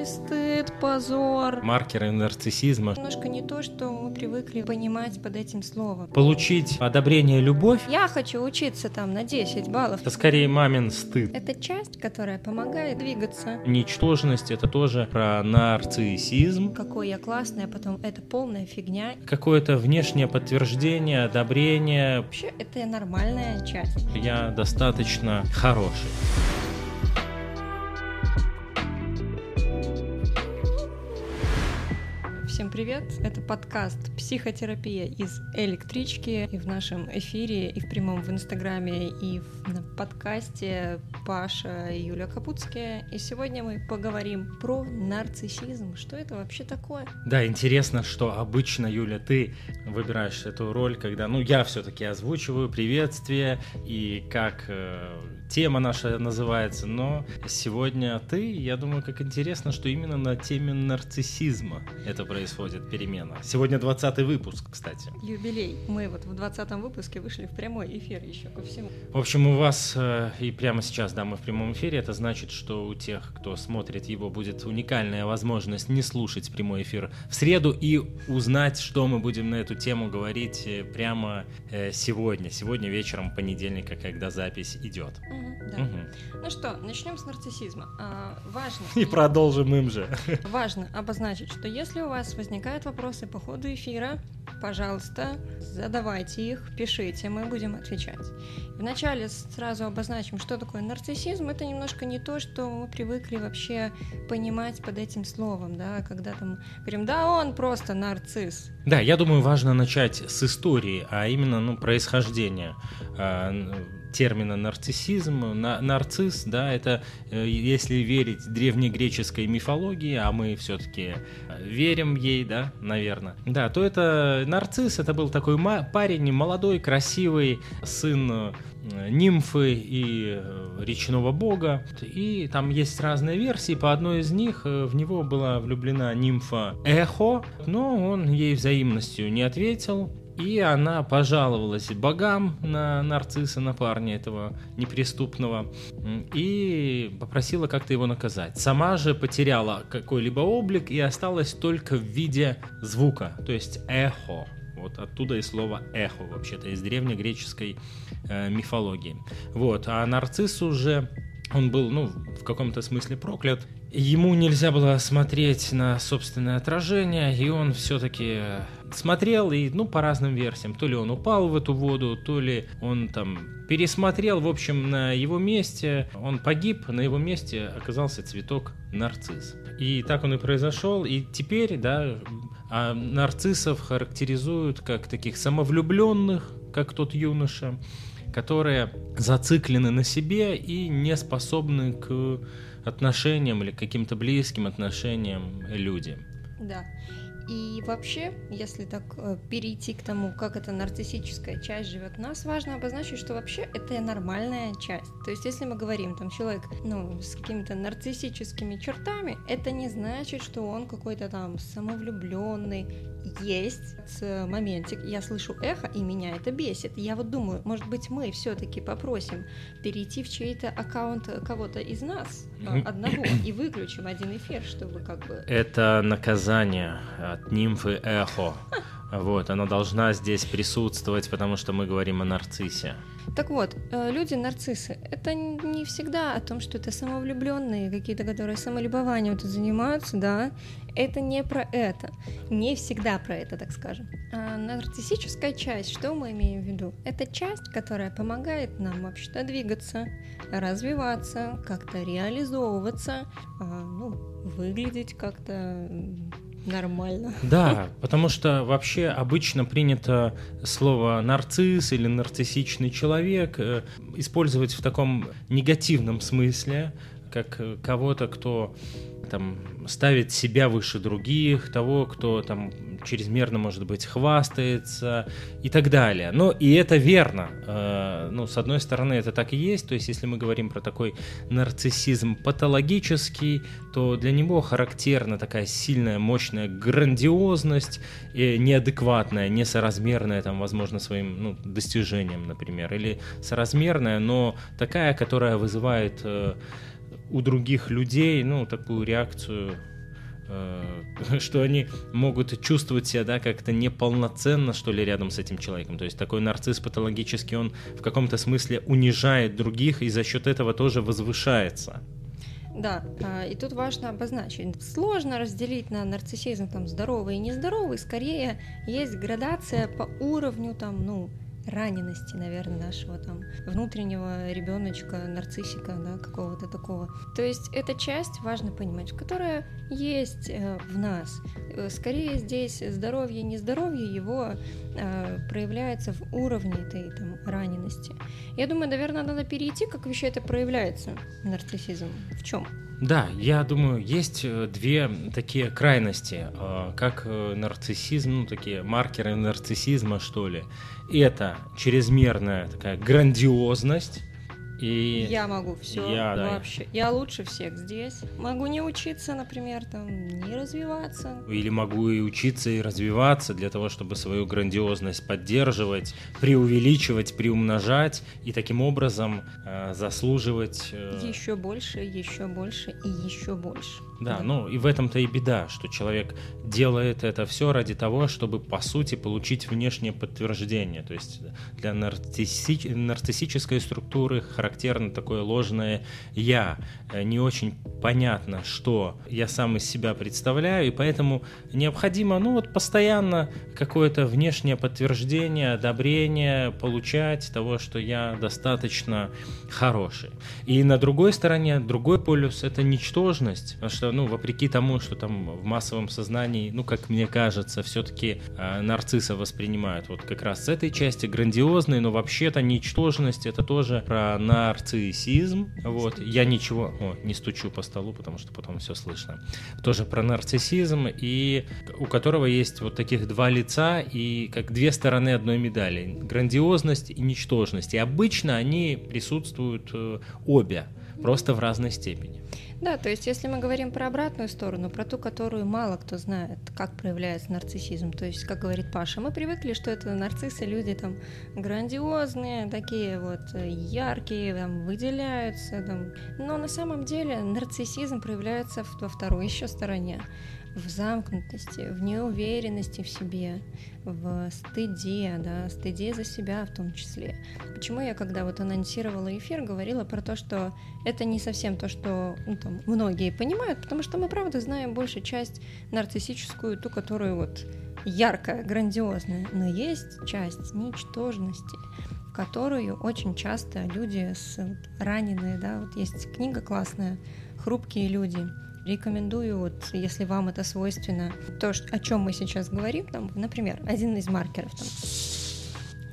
Ой, стыд, позор. Маркеры нарциссизма. Немножко не то, что мы привыкли понимать под этим словом. Получить одобрение, любовь Я хочу учиться там на 10 баллов. это скорее мамин стыд. Это часть, которая помогает двигаться. Ничтожность это тоже про нарциссизм. Какой я классный, а потом это полная фигня. Какое-то внешнее подтверждение, одобрение. Вообще, это нормальная часть. Я достаточно хороший. Всем привет! Это подкаст «Психотерапия из электрички». И в нашем эфире, и в прямом в Инстаграме, и на подкасте Паша и Юля Капутские. И сегодня мы поговорим про нарциссизм. Что это вообще такое? Да, интересно, что обычно, Юля, ты выбираешь эту роль, когда, ну, я все-таки озвучиваю приветствие и как э, тема наша называется, но сегодня ты, я думаю, как интересно, что именно на теме нарциссизма это происходит перемена. Сегодня 20 выпуск, кстати. Юбилей. Мы вот в 20 выпуске вышли в прямой эфир еще ко всему. В общем, у вас э, и прямо сейчас, да, мы в прямом эфире, это значит, что у тех, кто смотрит его, будет уникальная возможность не слушать прямой эфир в среду и узнать, что мы будем на эту тему говорить э, прямо э, сегодня, сегодня вечером понедельника, когда запись идет. Да. Мгм. Ну что, начнем с нарциссизма. А, важно. И продолжим им же. Важно обозначить, что если у вас возникают вопросы по ходу эфира, пожалуйста, задавайте их, пишите, мы будем отвечать. Вначале сразу обозначим, что такое нарциссизм. Это немножко не то, что мы привыкли вообще понимать под этим словом, да, когда там говорим, да, он просто нарцисс. Да, я думаю, важно начать с истории, а именно ну, происхождения н- термина нарциссизм. На- нарцисс, да, это, э, если верить древнегреческой мифологии, а мы все-таки верим ей, да, наверное, да, то это нарцисс, это был такой парень, молодой, красивый, сын э, нимфы и э, речного бога. И там есть разные версии. По одной из них э, в него была влюблена нимфа Эхо, но он ей взаимностью не ответил. И она пожаловалась богам на нарцисса, на парня этого неприступного, и попросила как-то его наказать. Сама же потеряла какой-либо облик и осталась только в виде звука, то есть эхо. Вот оттуда и слово эхо, вообще-то, из древнегреческой э, мифологии. Вот, а нарцисс уже, он был, ну, в каком-то смысле проклят. Ему нельзя было смотреть на собственное отражение, и он все-таки смотрел, и, ну, по разным версиям. То ли он упал в эту воду, то ли он там пересмотрел, в общем, на его месте, он погиб, на его месте оказался цветок нарцисс. И так он и произошел, и теперь, да, а нарциссов характеризуют как таких самовлюбленных, как тот юноша, которые зациклены на себе и не способны к отношениям или каким-то близким отношениям люди. Да. И вообще, если так э, перейти к тому, как эта нарциссическая часть живет в нас, важно обозначить, что вообще это нормальная часть. То есть, если мы говорим, там человек, ну, с какими-то нарциссическими чертами, это не значит, что он какой-то там самовлюбленный. Есть э, моментик, я слышу эхо, и меня это бесит. Я вот думаю, может быть, мы все-таки попросим перейти в чей-то аккаунт кого-то из нас, э, одного, и выключим один эфир, чтобы как бы Это наказание от нимфы Эхо. Вот, она должна здесь присутствовать, потому что мы говорим о нарциссе. Так вот, э, люди нарциссы, это не всегда о том, что это самовлюбленные какие-то, которые самолюбованием тут занимаются, да. Это не про это. Не всегда про это, так скажем. А нарциссическая часть, что мы имеем в виду? Это часть, которая помогает нам вообще-то двигаться, развиваться, как-то реализовываться, а, ну, выглядеть как-то нормально. Да, потому что вообще обычно принято слово нарцисс или нарциссичный человек э, использовать в таком негативном смысле, как кого-то, кто там ставит себя выше других, того, кто там чрезмерно, может быть, хвастается и так далее. Но и это верно. Э, Ну, с одной стороны, это так и есть. То есть, если мы говорим про такой нарциссизм патологический, то для него характерна такая сильная, мощная грандиозность, э, неадекватная, несоразмерная, там, возможно, своим ну, достижениям, например, или соразмерная, но такая, которая вызывает э, у других людей, ну, такую реакцию э, что они могут чувствовать себя, да, как-то неполноценно, что ли, рядом с этим человеком. То есть такой нарцисс патологический, он в каком-то смысле унижает других и за счет этого тоже возвышается. Да, а, и тут важно обозначить. Сложно разделить на нарциссизм там здоровый и нездоровый, скорее есть градация по уровню там, ну, ранености, наверное, нашего там внутреннего ребеночка, нарциссика, да, какого-то такого. То есть эта часть, важно понимать, которая есть э, в нас. Э, скорее здесь здоровье, нездоровье его э, проявляется в уровне этой там ранености. Я думаю, наверное, надо перейти, как вообще это проявляется, нарциссизм. В чем? Да, я думаю, есть э, две такие крайности, э, как э, нарциссизм, ну, такие маркеры нарциссизма, что ли. Это чрезмерная такая грандиозность, и я могу все я, вообще. Да. Я лучше всех здесь. Могу не учиться, например, там, не развиваться. Или могу и учиться, и развиваться для того, чтобы свою грандиозность поддерживать, преувеличивать, приумножать и таким образом э, заслуживать... Э... Еще больше, еще больше и еще больше. Да, да, ну и в этом-то и беда, что человек делает это все ради того, чтобы по сути получить внешнее подтверждение. То есть для нарцисси... нарциссической структуры характерно такое ложное «я». Э, не очень понятно, что я сам из себя представляю, и поэтому необходимо, ну вот постоянно какое-то внешнее подтверждение, одобрение получать того, что я достаточно хороший. И на другой стороне, другой полюс — это ничтожность, потому что ну, вопреки тому, что там в массовом сознании, ну, как мне кажется, все-таки э, нарцисса воспринимают вот как раз с этой части грандиозной, но вообще-то ничтожность это тоже про нарциссизм. Вот, я ничего, о, не стучу по столу, потому что потом все слышно. Тоже про нарциссизм, и у которого есть вот таких два лица и как две стороны одной медали. Грандиозность и ничтожность. И обычно они присутствуют э, обе, просто в разной степени. Да, то есть если мы говорим про обратную сторону, про ту, которую мало кто знает, как проявляется нарциссизм, то есть, как говорит Паша, мы привыкли, что это нарциссы, люди там грандиозные, такие вот яркие, там, выделяются, там. но на самом деле нарциссизм проявляется во второй еще стороне в замкнутости, в неуверенности в себе, в стыде, да, стыде за себя в том числе. Почему я, когда вот анонсировала эфир, говорила про то, что это не совсем то, что ну, там, многие понимают, потому что мы, правда, знаем большую часть нарциссическую, ту, которую вот яркая, грандиозная, но есть часть ничтожности, в которую очень часто люди с вот, раненые, да, вот есть книга классная «Хрупкие люди», Рекомендую, вот, если вам это свойственно, то, о чем мы сейчас говорим, там, например, один из маркеров там,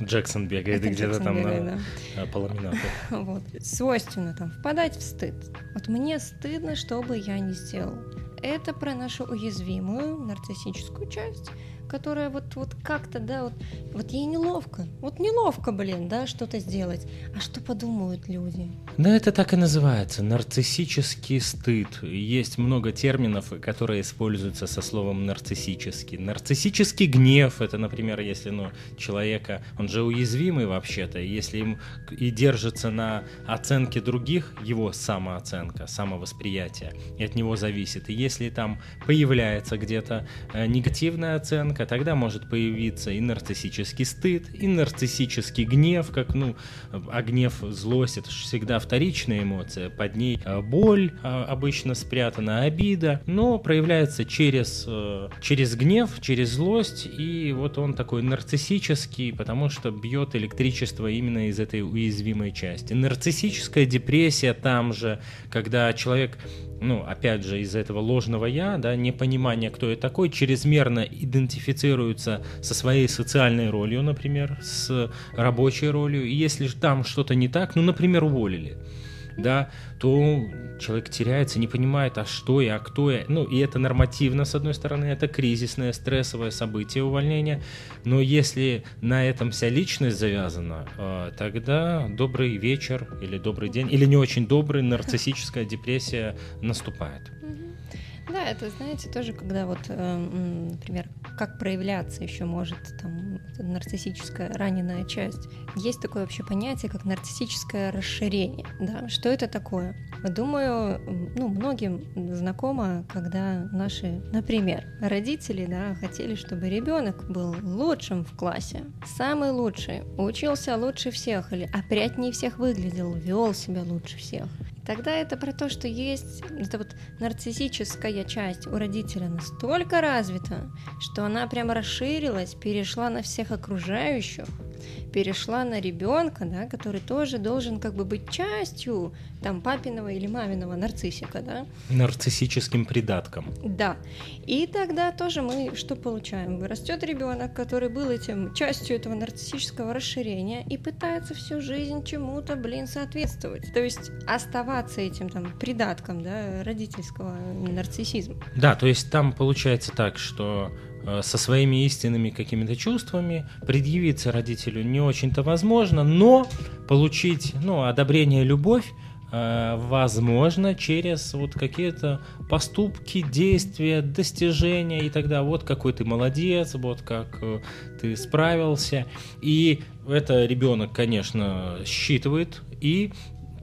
Джексон бегает где-то там бегает, на да. полуминату. Вот. Свойственно там впадать в стыд. Вот мне стыдно, что бы я не сделал. Это про нашу уязвимую нарциссическую часть, которая вот, вот как-то, да, вот, вот ей неловко. Вот неловко, блин, да, что-то сделать. А что подумают люди? Да, это так и называется. Нарциссический стыд. Есть много терминов, которые используются со словом нарциссический. Нарциссический гнев, это, например, если, ну, человека, он же уязвимый вообще-то, если им и держится на оценке других, его самооценка, самовосприятие, и от него зависит. И если там появляется где-то э, негативная оценка, ребенка, тогда может появиться и нарциссический стыд, и нарциссический гнев, как, ну, а гнев, злость, это же всегда вторичная эмоция, под ней а, боль а, обычно спрятана, обида, но проявляется через, э, через гнев, через злость, и вот он такой нарциссический, потому что бьет электричество именно из этой уязвимой части. Нарциссическая депрессия там же, когда человек ну, опять же, из-за этого ложного я, да, непонимания, кто я такой, чрезмерно идентифицируется со своей социальной ролью, например, с рабочей ролью. И если там что-то не так, ну, например, уволили, да, то человек теряется, не понимает, а что я, а кто я. Ну, и это нормативно, с одной стороны, это кризисное, стрессовое событие увольнения. Но если на этом вся личность завязана, а, тогда добрый вечер или добрый день, или не очень добрый, нарциссическая депрессия наступает. Да, это, знаете, тоже, когда вот, э, например, как проявляться еще может там нарциссическая раненая часть. Есть такое вообще понятие, как нарциссическое расширение. Да? Что это такое? Думаю, ну, многим знакомо, когда наши, например, родители да, хотели, чтобы ребенок был лучшим в классе, самый лучший, учился лучше всех или опрятнее всех выглядел, вел себя лучше всех. Тогда это про то, что есть эта вот нарциссическая часть у родителя настолько развита, что она прямо расширилась, перешла на всех окружающих, перешла на ребенка, да, который тоже должен как бы быть частью там папиного или маминого нарциссика, да? Нарциссическим придатком. Да. И тогда тоже мы что получаем? Растет ребенок, который был этим частью этого нарциссического расширения и пытается всю жизнь чему-то, блин, соответствовать. То есть оставаться этим там придатком, да, родительского нарциссизма. Да, то есть там получается так, что Э, со своими истинными какими-то чувствами, предъявиться родителю не очень-то возможно, но получить ну, одобрение, любовь э, возможно через вот какие-то поступки, действия, достижения и тогда вот какой ты молодец, вот как э, ты справился. И это ребенок, конечно, считывает и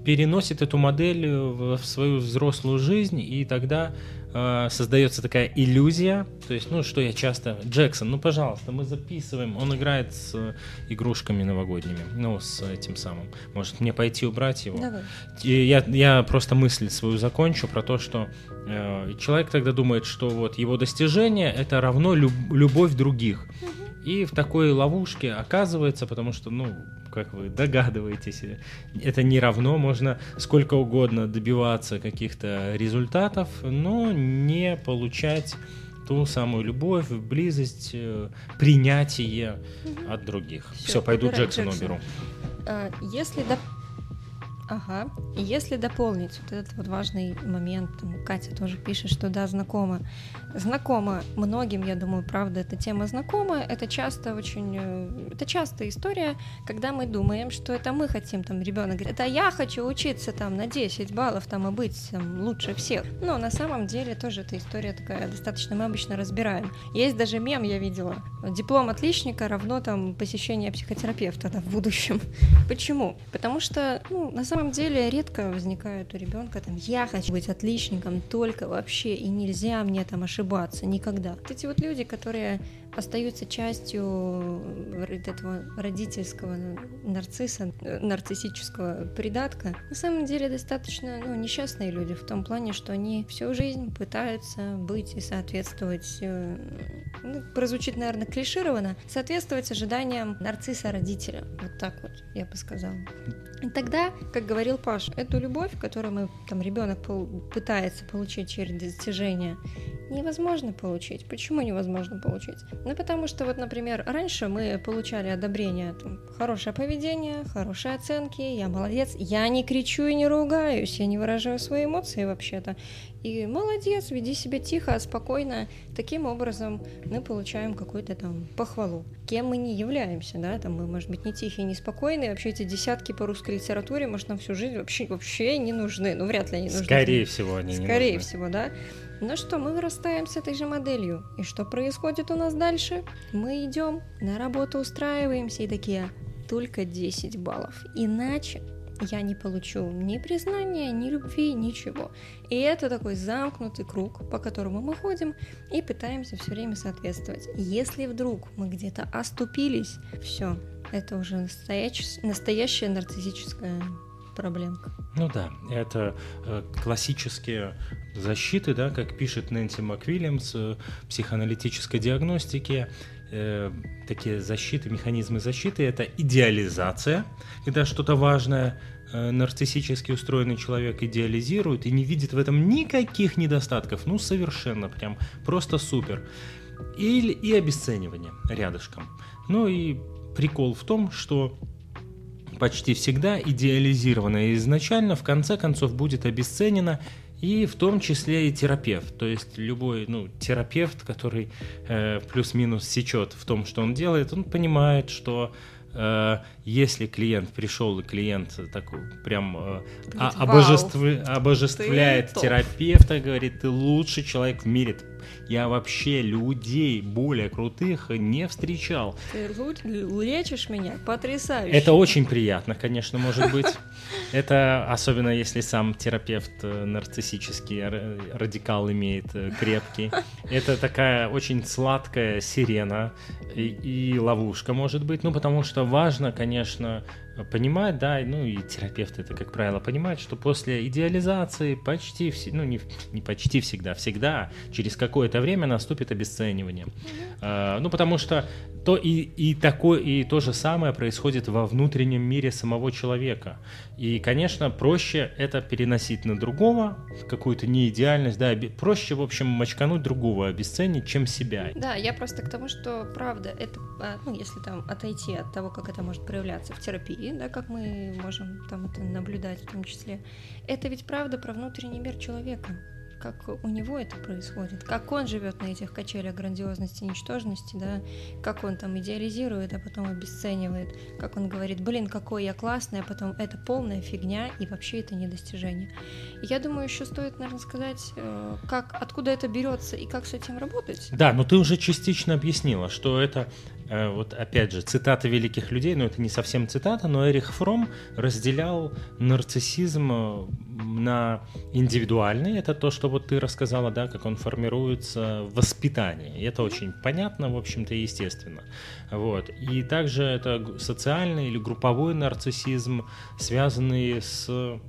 переносит эту модель в свою взрослую жизнь, и тогда э, создается такая иллюзия, то есть, ну, что я часто... Джексон, ну, пожалуйста, мы записываем, он играет с игрушками новогодними, ну, с этим самым. Может, мне пойти убрать его? Давай. И я, я просто мысль свою закончу про то, что э, человек тогда думает, что вот его достижение — это равно люб, любовь других. И в такой ловушке оказывается, потому что, ну, как вы догадываетесь, это не равно, можно сколько угодно добиваться каких-то результатов, но не получать ту самую любовь, близость, э, принятие от других. Все, Все пойду Джексона уберу. А, если. Ага. И если дополнить вот этот вот важный момент, там, Катя тоже пишет, что да, знакомо. Знакомо многим, я думаю, правда, эта тема знакома. Это часто очень... Э, это частая история, когда мы думаем, что это мы хотим, там, ребенок говорит, это я хочу учиться там на 10 баллов там и быть там, лучше всех. Но на самом деле тоже эта история такая достаточно, мы обычно разбираем. Есть даже мем, я видела, диплом отличника равно там посещение психотерапевта да, в будущем. Почему? Потому что, ну, на самом самом деле редко возникает у ребенка там я хочу быть отличником только вообще и нельзя мне там ошибаться никогда. Вот эти вот люди, которые остаются частью этого родительского нарцисса, нарциссического придатка, на самом деле достаточно ну, несчастные люди в том плане, что они всю жизнь пытаются быть и соответствовать, э, ну, прозвучит, наверное, клишированно, соответствовать ожиданиям нарцисса родителя. Вот так вот, я бы сказала. И тогда, как говорил Паш, эту любовь, которую мы, там, ребенок пытается получить через достижения, невозможно получить. Почему невозможно получить? Ну, потому что, вот, например, раньше мы получали одобрение, там, хорошее поведение, хорошие оценки, я молодец, я не кричу и не ругаюсь, я не выражаю свои эмоции вообще-то. И молодец, веди себя тихо, спокойно. Таким образом мы получаем какую-то там похвалу. Кем мы не являемся, да, там мы, может быть, не тихие, не спокойные, вообще эти десятки по русской литературе, может, нам всю жизнь вообще, вообще не нужны, ну, вряд ли они нужны. Скорее всего, они Скорее не Скорее всего, да. Ну что, мы вырастаем с этой же моделью. И что происходит у нас дальше? Мы идем, на работу устраиваемся и такие, только 10 баллов. Иначе я не получу ни признания, ни любви, ничего. И это такой замкнутый круг, по которому мы ходим и пытаемся все время соответствовать. Если вдруг мы где-то оступились, все, это уже настоящая, настоящая нарциссическая проблемка. Ну да, это э, классические защиты, да, как пишет Нэнси МакВильямс в психоаналитической диагностике, э, такие защиты, механизмы защиты, это идеализация, когда что-то важное э, нарциссически устроенный человек идеализирует и не видит в этом никаких недостатков, ну совершенно прям, просто супер. Или и обесценивание рядышком. Ну и прикол в том, что почти всегда идеализированное изначально в конце концов будет обесценено и в том числе и терапевт. То есть любой ну, терапевт, который э, плюс-минус сечет в том, что он делает, он понимает, что э, если клиент пришел и клиент такой прям э, а, Говорит, «Вау, обожествляет ты топ». терапевта, говорит, ты лучший человек в мире. Я вообще людей более крутых не встречал. Ты лечишь меня? Потрясающе. Это очень приятно, конечно, может быть. Это особенно если сам терапевт э, нарциссический радикал имеет э, крепкий. Это такая очень сладкая сирена и, и ловушка, может быть. Ну, потому что важно, конечно, понимать, да, ну и терапевт это, как правило, понимает, что после идеализации почти все, ну не, не почти всегда, всегда через какое-то время наступит обесценивание. А, ну, потому что то и, и такое, и то же самое происходит во внутреннем мире самого человека. И, конечно, проще это переносить на другого, какую-то неидеальность, да, проще, в общем, мочкануть другого, обесценить, чем себя. Да, я просто к тому, что правда, это, а, ну, если там отойти от того, как это может проявляться в терапии, да, как мы можем там это наблюдать в том числе, это ведь правда про внутренний мир человека, как у него это происходит, как он живет на этих качелях грандиозности, ничтожности, да, как он там идеализирует, а потом обесценивает, как он говорит, блин, какой я классный, а потом это полная фигня и вообще это недостижение. И я думаю, еще стоит, наверное, сказать, э, как, откуда это берется и как с этим работать. Да, но ты уже частично объяснила, что это, вот опять же, цитата великих людей, но это не совсем цитата, но Эрих Фром разделял нарциссизм э, на индивидуальный, это то, что вот ты рассказала, да, как он формируется в воспитании. И это очень понятно, в общем-то, естественно. Вот. И также это социальный или групповой нарциссизм, связанный с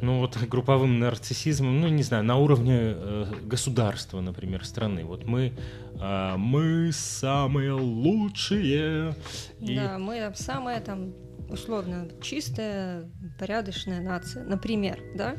ну вот групповым нарциссизмом, ну не знаю, на уровне э, государства, например, страны. Вот мы, а, мы самые лучшие. И- Да, мы самая там условно чистая, порядочная нация, например, да?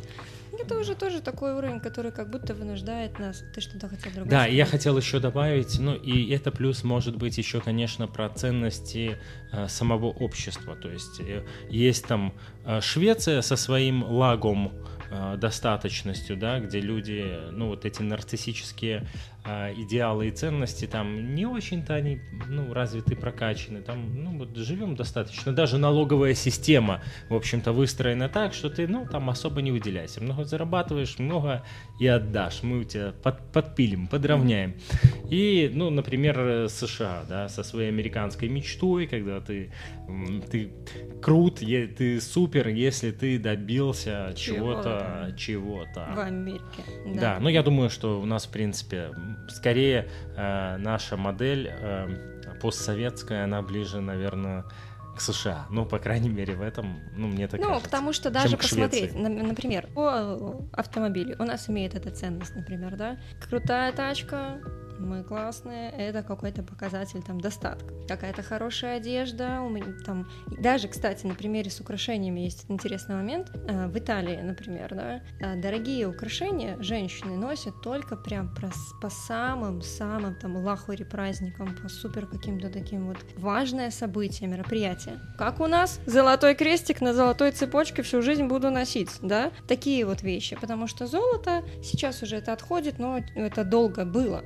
Это уже тоже такой уровень, который как будто вынуждает нас. Ты что-то хотел другое? Да, и я сказать? хотел еще добавить, ну и это плюс может быть еще, конечно, про ценности э, самого общества. То есть э, есть там э, Швеция со своим лагом э, достаточностью, да, где люди, ну вот эти нарциссические идеалы и ценности там не очень-то они, ну развиты, прокачаны. Там, ну вот живем достаточно. Даже налоговая система, в общем-то, выстроена так, что ты, ну там особо не выделяйся. Много зарабатываешь, много и отдашь. Мы у тебя под- подпилим, подровняем. И, ну, например, США, да, со своей американской мечтой, когда ты, ты крут, ты супер, если ты добился чего-то, в чего-то. Америке. Да, ну я думаю, что у нас, в принципе, скорее э, наша модель э, постсоветская, она ближе, наверное, к США. Ну, по крайней мере, в этом, ну, мне так Ну, кажется. потому что даже посмотреть, например, по автомобилю у нас имеет эта ценность, например, да, крутая тачка, мы классные, это какой-то показатель там достатка. Какая-то хорошая одежда, у меня там, даже, кстати, на примере с украшениями есть интересный момент. А, В Италии, например, да, а, дорогие украшения женщины носят только прям по самым-самым там лахуре праздникам, по супер каким-то таким вот важное событие, мероприятие. Как у нас? Золотой крестик на золотой цепочке всю жизнь буду носить, да? Такие вот вещи, потому что золото, сейчас уже это отходит, но это долго было,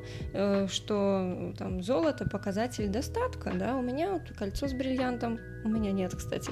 что там золото показатель достатка, да? У меня вот кольцо с бриллиантом, у меня нет, кстати.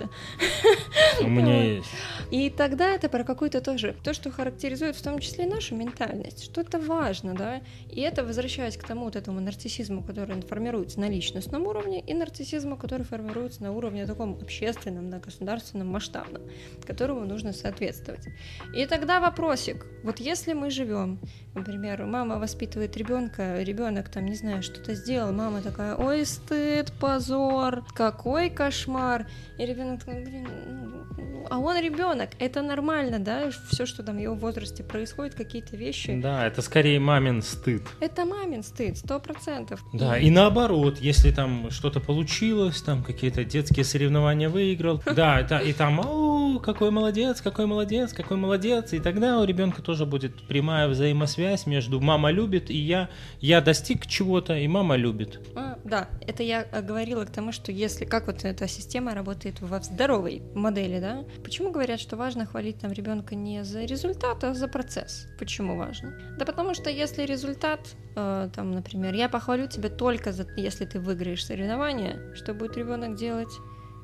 У меня есть. И тогда это про какую-то тоже, то, что характеризует в том числе и нашу ментальность, что это важно, да, и это возвращаясь к тому вот этому нарциссизму, который формируется на личностном уровне, и нарциссизму, который формируется на уровне таком общественном, на государственном, масштабном, которому нужно соответствовать. И тогда вопросик, вот если мы живем, например, мама воспитывает ребенка, ребенок там, не знаю, что-то сделал, мама такая, ой, стыд, позор, какой кошмар, и ребенок такой, блин, ну, а он ребенок, это нормально, да, все, что там в его возрасте происходит, какие-то вещи. Да, это скорее мамин стыд. Это мамин стыд, сто процентов. Да, и наоборот, если там что-то получилось, там какие-то детские соревнования выиграл, да, это, и там, о, какой молодец, какой молодец, какой молодец, и тогда у ребенка тоже будет прямая взаимосвязь между мама любит и я, я достиг чего-то, и мама любит. А, да, это я э, говорила к тому, что если как вот эта система работает в здоровой модели, да? Почему говорят, что важно хвалить там ребенка не за результат, а за процесс? Почему важно? Да потому что если результат, э, там, например, я похвалю тебя только за, если ты выиграешь соревнования, что будет ребенок делать?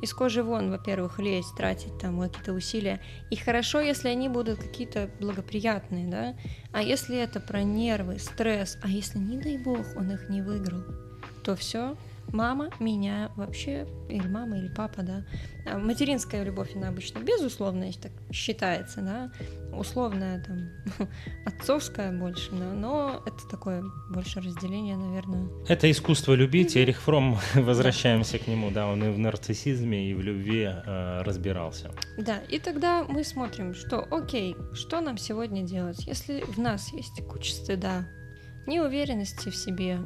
Из кожи вон, во-первых, лезть, тратить там какие-то усилия. И хорошо, если они будут какие-то благоприятные, да. А если это про нервы, стресс, а если, не дай бог, он их не выиграл, то все, мама меня вообще, или мама, или папа, да. А материнская любовь, она обычно безусловная, так считается, да, условная, там, отцовская больше, да, но это такое больше разделение, наверное. Это искусство любить, Эрих Фром, возвращаемся к нему, да, он и в нарциссизме, и в любви э, разбирался. Да, и тогда мы смотрим, что, окей, что нам сегодня делать, если в нас есть куча стыда, неуверенности в себе,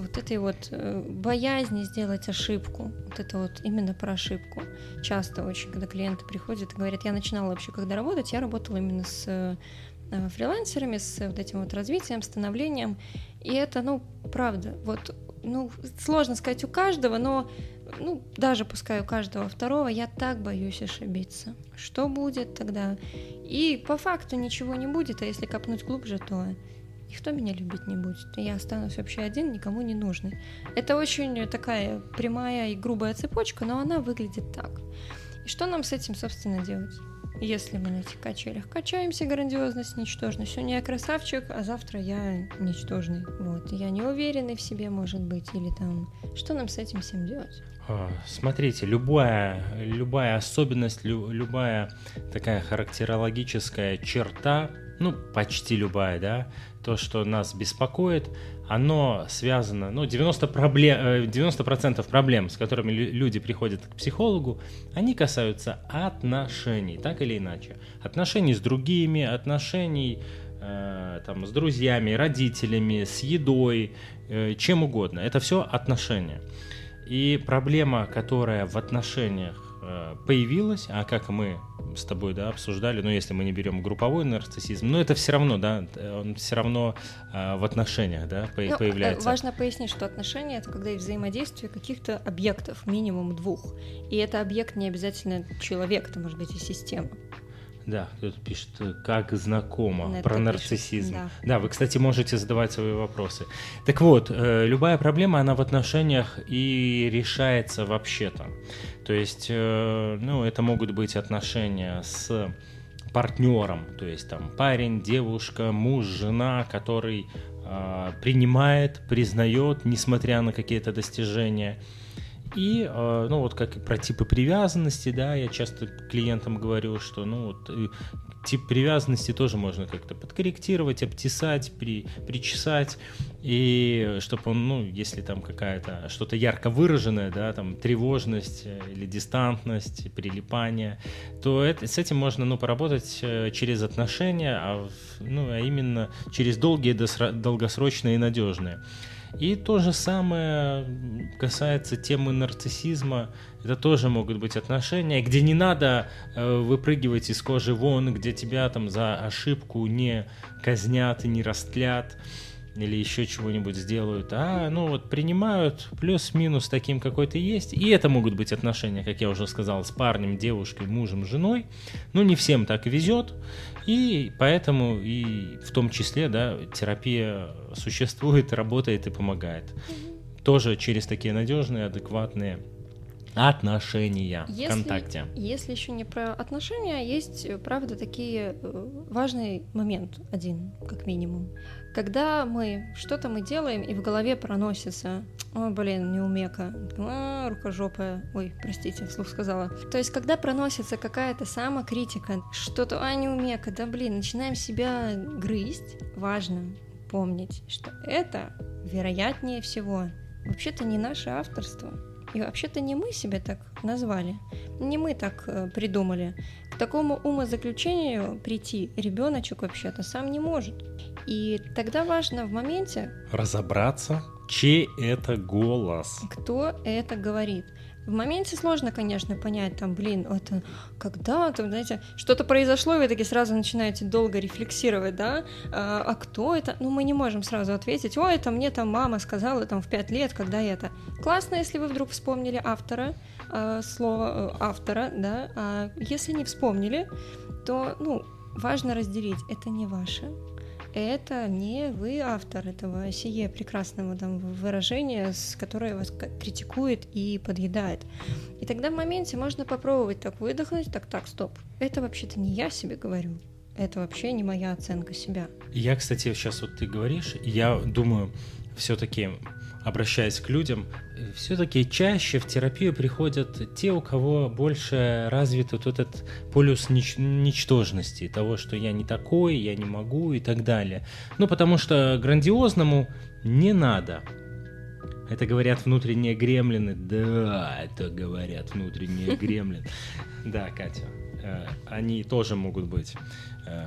вот этой вот э, боязни сделать ошибку, вот это вот именно про ошибку. Часто очень, когда клиенты приходят и говорят, я начинала вообще, когда работать, я работала именно с э, фрилансерами, с вот этим вот развитием, становлением, и это, ну, правда, вот, ну, сложно сказать у каждого, но ну, даже пускай у каждого второго, я так боюсь ошибиться. Что будет тогда? И по факту ничего не будет, а если копнуть глубже, то никто меня любить не будет. Я останусь вообще один, никому не нужный. Это очень такая прямая и грубая цепочка, но она выглядит так. И что нам с этим, собственно, делать? Если мы на этих качелях качаемся, грандиозность, ничтожность. Сегодня я красавчик, а завтра я ничтожный. Вот. Я не уверенный в себе, может быть, или там... Что нам с этим всем делать? А, смотрите, любая, любая особенность, любая такая характерологическая черта, ну, почти любая, да, то, что нас беспокоит, оно связано, ну, 90%, проблем, 90 проблем, с которыми люди приходят к психологу, они касаются отношений, так или иначе. Отношений с другими, отношений э, там, с друзьями, родителями, с едой, э, чем угодно. Это все отношения. И проблема, которая в отношениях появилась, а как мы с тобой да, обсуждали, ну если мы не берем групповой нарциссизм, но это все равно, да, он все равно а, в отношениях, да, по- ну, появляется. Важно пояснить, что отношения это когда есть взаимодействие каких-то объектов, минимум двух, и это объект не обязательно человек, это может быть и система. Да, кто-то пишет, э, как знакомо На про нарциссизм. Пишет, да. да, вы, кстати, можете задавать свои вопросы. Так вот, э, любая проблема, она в отношениях и решается вообще-то. То есть, э, ну, это могут быть отношения с партнером, то есть там парень, девушка, муж, жена, который э, принимает, признает, несмотря на какие-то достижения. И, э, ну, вот как про типы привязанности, да, я часто клиентам говорю, что, ну, вот, тип привязанности тоже можно как-то подкорректировать, обтесать, при, причесать, и чтобы он, ну, если там какая-то что-то ярко выраженное, да, там тревожность э, или дистантность, прилипание, то это, с этим можно, ну, поработать э, через отношения, а, ну, а именно через долгие, долгосрочные и надежные. И то же самое касается темы нарциссизма. Это тоже могут быть отношения, где не надо э, выпрыгивать из кожи вон, где тебя там за ошибку не казнят и не растлят или еще чего-нибудь сделают, а ну вот принимают плюс-минус таким, какой ты есть. И это могут быть отношения, как я уже сказал, с парнем, девушкой, мужем, женой. Ну не всем так везет. И поэтому и в том числе, да, терапия существует, работает и помогает. Тоже через такие надежные, адекватные отношения если, ВКонтакте. Если еще не про отношения, а есть, правда, такие э, важный момент один, как минимум. Когда мы что-то мы делаем, и в голове проносится, о, блин, неумека, а, рукожопая, ой, простите, вслух сказала. То есть, когда проносится какая-то самокритика, что-то, а, неумека, да, блин, начинаем себя грызть, важно помнить, что это, вероятнее всего, вообще-то не наше авторство. И вообще-то не мы себя так назвали, не мы так э, придумали. К такому умозаключению прийти ребеночек вообще-то сам не может. И тогда важно в моменте разобраться, чей это голос, кто это говорит. В моменте сложно, конечно, понять, там, блин, это когда, там, знаете, что-то произошло, и вы таки сразу начинаете долго рефлексировать, да, а, а кто это? Ну, мы не можем сразу ответить, ой, это мне там мама сказала там в пять лет, когда это. Классно, если вы вдруг вспомнили автора, э, слова э, автора, да, а если не вспомнили, то, ну, важно разделить, это не ваше, это не вы автор этого сие прекрасного там выражения, с которое вас критикует и подъедает. И тогда в моменте можно попробовать так выдохнуть, так, так, стоп, это вообще-то не я себе говорю, это вообще не моя оценка себя. Я, кстати, сейчас вот ты говоришь, я думаю, все-таки обращаясь к людям, все-таки чаще в терапию приходят те, у кого больше развит вот этот полюс нич- ничтожности, того, что я не такой, я не могу и так далее. Ну, потому что грандиозному не надо. Это говорят внутренние гремлины. Да, это говорят внутренние гремлины. Да, Катя, они тоже могут быть. Э,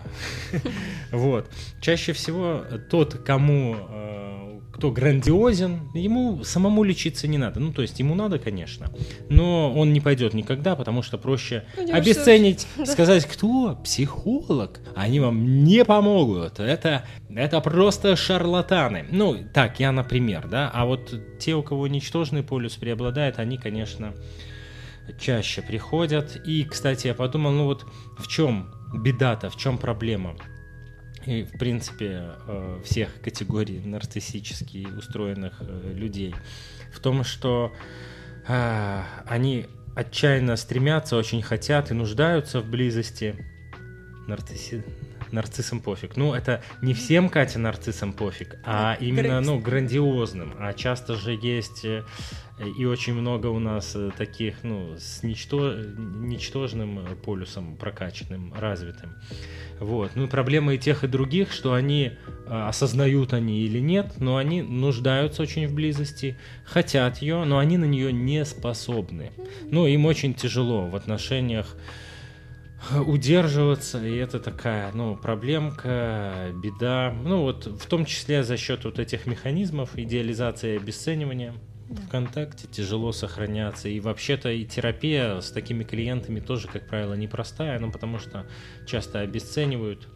вот. Чаще всего тот, кому э, кто грандиозен, ему самому лечиться не надо. Ну, то есть ему надо, конечно, но он не пойдет никогда, потому что проще ну, обесценить, сказать, кто психолог, они вам не помогут. Это, это просто шарлатаны. Ну, так, я, например, да, а вот те, у кого ничтожный полюс преобладает, они, конечно, чаще приходят. И, кстати, я подумал, ну вот в чем беда-то, в чем проблема? и, в принципе, э, всех категорий нарциссически устроенных э, людей, в том, что э, они отчаянно стремятся, очень хотят и нуждаются в близости. Нарцисси... Нарциссам пофиг. Ну, это не всем, Катя, нарциссам пофиг, а именно, ну, грандиозным. А часто же есть и очень много у нас таких, ну, с ничто... ничтожным полюсом прокачанным, развитым. Вот. Ну, проблема и тех, и других, что они э, осознают они или нет, но они нуждаются очень в близости, хотят ее, но они на нее не способны. Ну, им очень тяжело в отношениях удерживаться, и это такая, ну, проблемка, беда, ну, вот в том числе за счет вот этих механизмов идеализации и обесценивания, ВКонтакте тяжело сохраняться. И вообще-то и терапия с такими клиентами тоже, как правило, непростая, ну потому что часто обесценивают.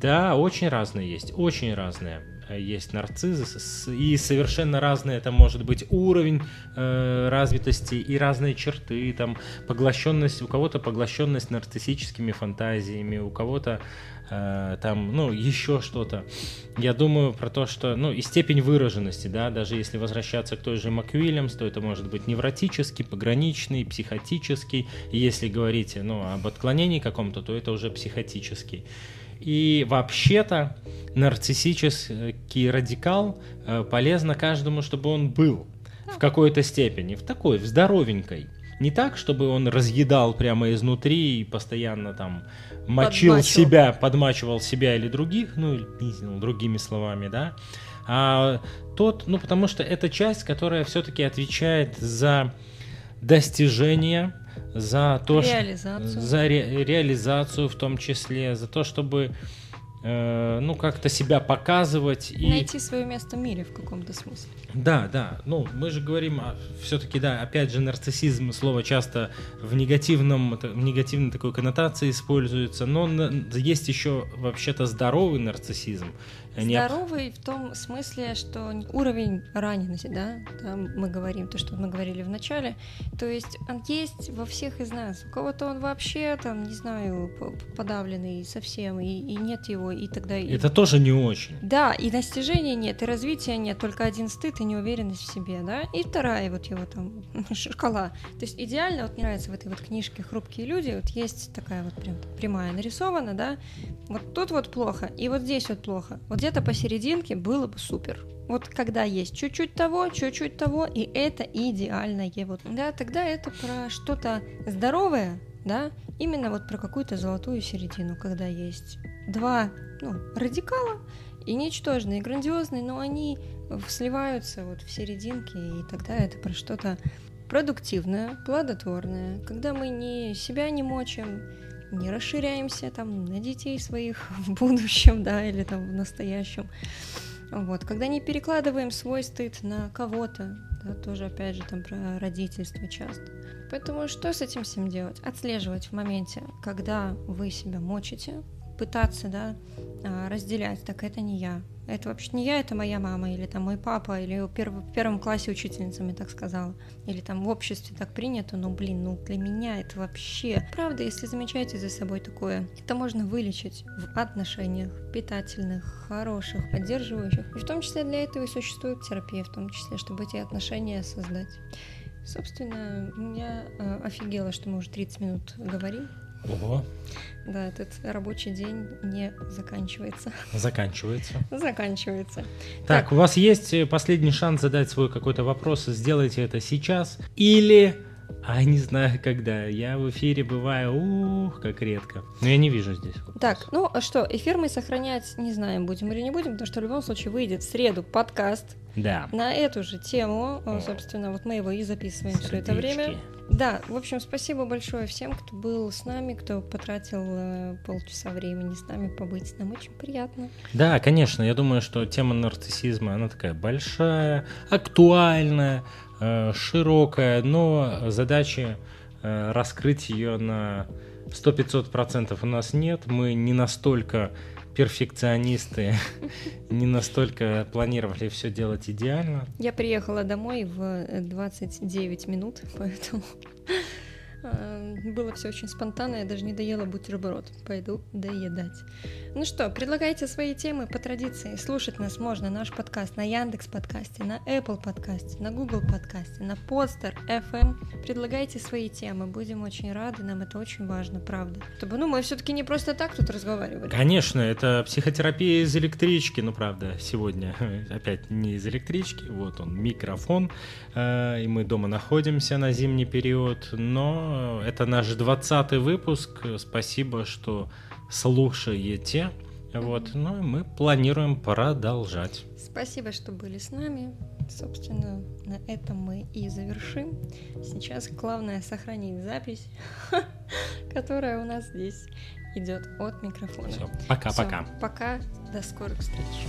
Да, очень разные есть, очень разные. Есть нарцизы, и совершенно разные это может быть уровень э, развитости и разные черты, там поглощенность, у кого-то поглощенность нарциссическими фантазиями, у кого-то Э, там, ну, еще что-то. Я думаю про то, что, ну, и степень выраженности, да, даже если возвращаться к той же МакВильямс, то это может быть невротический, пограничный, психотический. Если говорить, ну, об отклонении каком-то, то это уже психотический. И вообще-то нарциссический радикал э, полезно каждому, чтобы он был в какой-то степени, в такой, в здоровенькой. Не так, чтобы он разъедал прямо изнутри и постоянно там мочил подмачивал. себя, подмачивал себя или других, ну, или другими словами, да, а тот, ну, потому что это часть, которая все-таки отвечает за достижение, за то, реализацию. Что, за ре, реализацию в том числе, за то, чтобы Э, ну, как-то себя показывать. И... Найти свое место в мире в каком-то смысле. Да, да. Ну, мы же говорим, все-таки, да, опять же, нарциссизм, слово часто в негативном, в негативной такой коннотации используется, но есть еще вообще-то здоровый нарциссизм. Здоровый в том смысле, что уровень ранености, да, там мы говорим то, что мы говорили в начале, то есть он есть во всех из нас. У кого-то он вообще там, не знаю, подавленный совсем, и, и нет его, и тогда... Это тоже не очень. Да, и достижения нет, и развития нет, только один стыд и неуверенность в себе, да, и вторая вот его там шкала. То есть идеально, вот мне нравится в этой вот книжке «Хрупкие люди», вот есть такая вот прям прямая нарисована, да, вот тут вот плохо, и вот здесь вот плохо. Вот где-то посерединке было бы супер. Вот когда есть чуть-чуть того, чуть-чуть того, и это идеальное. Вот, да, тогда это про что-то здоровое, да, именно вот про какую-то золотую середину, когда есть два ну, радикала и ничтожные, и грандиозные, но они сливаются вот в серединке, и тогда это про что-то продуктивное, плодотворное, когда мы не себя не мочим, не расширяемся там на детей своих в будущем, да, или там в настоящем. Вот, когда не перекладываем свой стыд на кого-то, да, тоже опять же там про родительство часто. Поэтому что с этим всем делать? Отслеживать в моменте, когда вы себя мочите, пытаться, да, а, разделять, так это не я, это вообще не я, это моя мама, или там мой папа, или в, перв, в первом классе учительница мне так сказала, или там в обществе так принято, но, блин, ну для меня это вообще... Правда, если замечаете за собой такое, это можно вылечить в отношениях питательных, хороших, поддерживающих. И в том числе для этого и существует терапия, в том числе, чтобы эти отношения создать. Собственно, я э, офигела, что мы уже 30 минут говорим. Ого. Да, этот рабочий день не заканчивается. Заканчивается. Заканчивается. Так, так, у вас есть э, последний шанс задать свой какой-то вопрос. Сделайте это сейчас. Или а не знаю когда. Я в эфире бываю, ух, как редко. Но я не вижу здесь. Вопроса. Так, ну а что, эфир мы сохранять не знаем, будем или не будем, потому что в любом случае выйдет в среду подкаст. Да. На эту же тему, О. собственно, вот мы его и записываем все это время. Да, в общем, спасибо большое всем, кто был с нами, кто потратил э, полчаса времени с нами побыть. Нам очень приятно. Да, конечно, я думаю, что тема нарциссизма, она такая большая, актуальная, э, широкая, но задачи э, раскрыть ее на 100-500% у нас нет. Мы не настолько перфекционисты не настолько планировали все делать идеально. Я приехала домой в 29 минут, поэтому было все очень спонтанно, я даже не доела бутерброд. Пойду доедать. Ну что, предлагайте свои темы по традиции. Слушать нас можно, наш подкаст на Яндекс подкасте, на Apple подкасте, на Google подкасте, на Podster FM. Предлагайте свои темы, будем очень рады, нам это очень важно, правда. Чтобы, ну, мы все-таки не просто так тут разговаривали. Конечно, это психотерапия из электрички, ну, правда, сегодня опять не из электрички, вот он, микрофон, э, и мы дома находимся на зимний период, но это наш 20 выпуск. Спасибо, что слушаете. Вот, ну и мы планируем продолжать. Спасибо, что были с нами. Собственно, на этом мы и завершим. Сейчас главное сохранить запись, которая у нас здесь идет от микрофона. Пока-пока. Пока, до скорых встреч.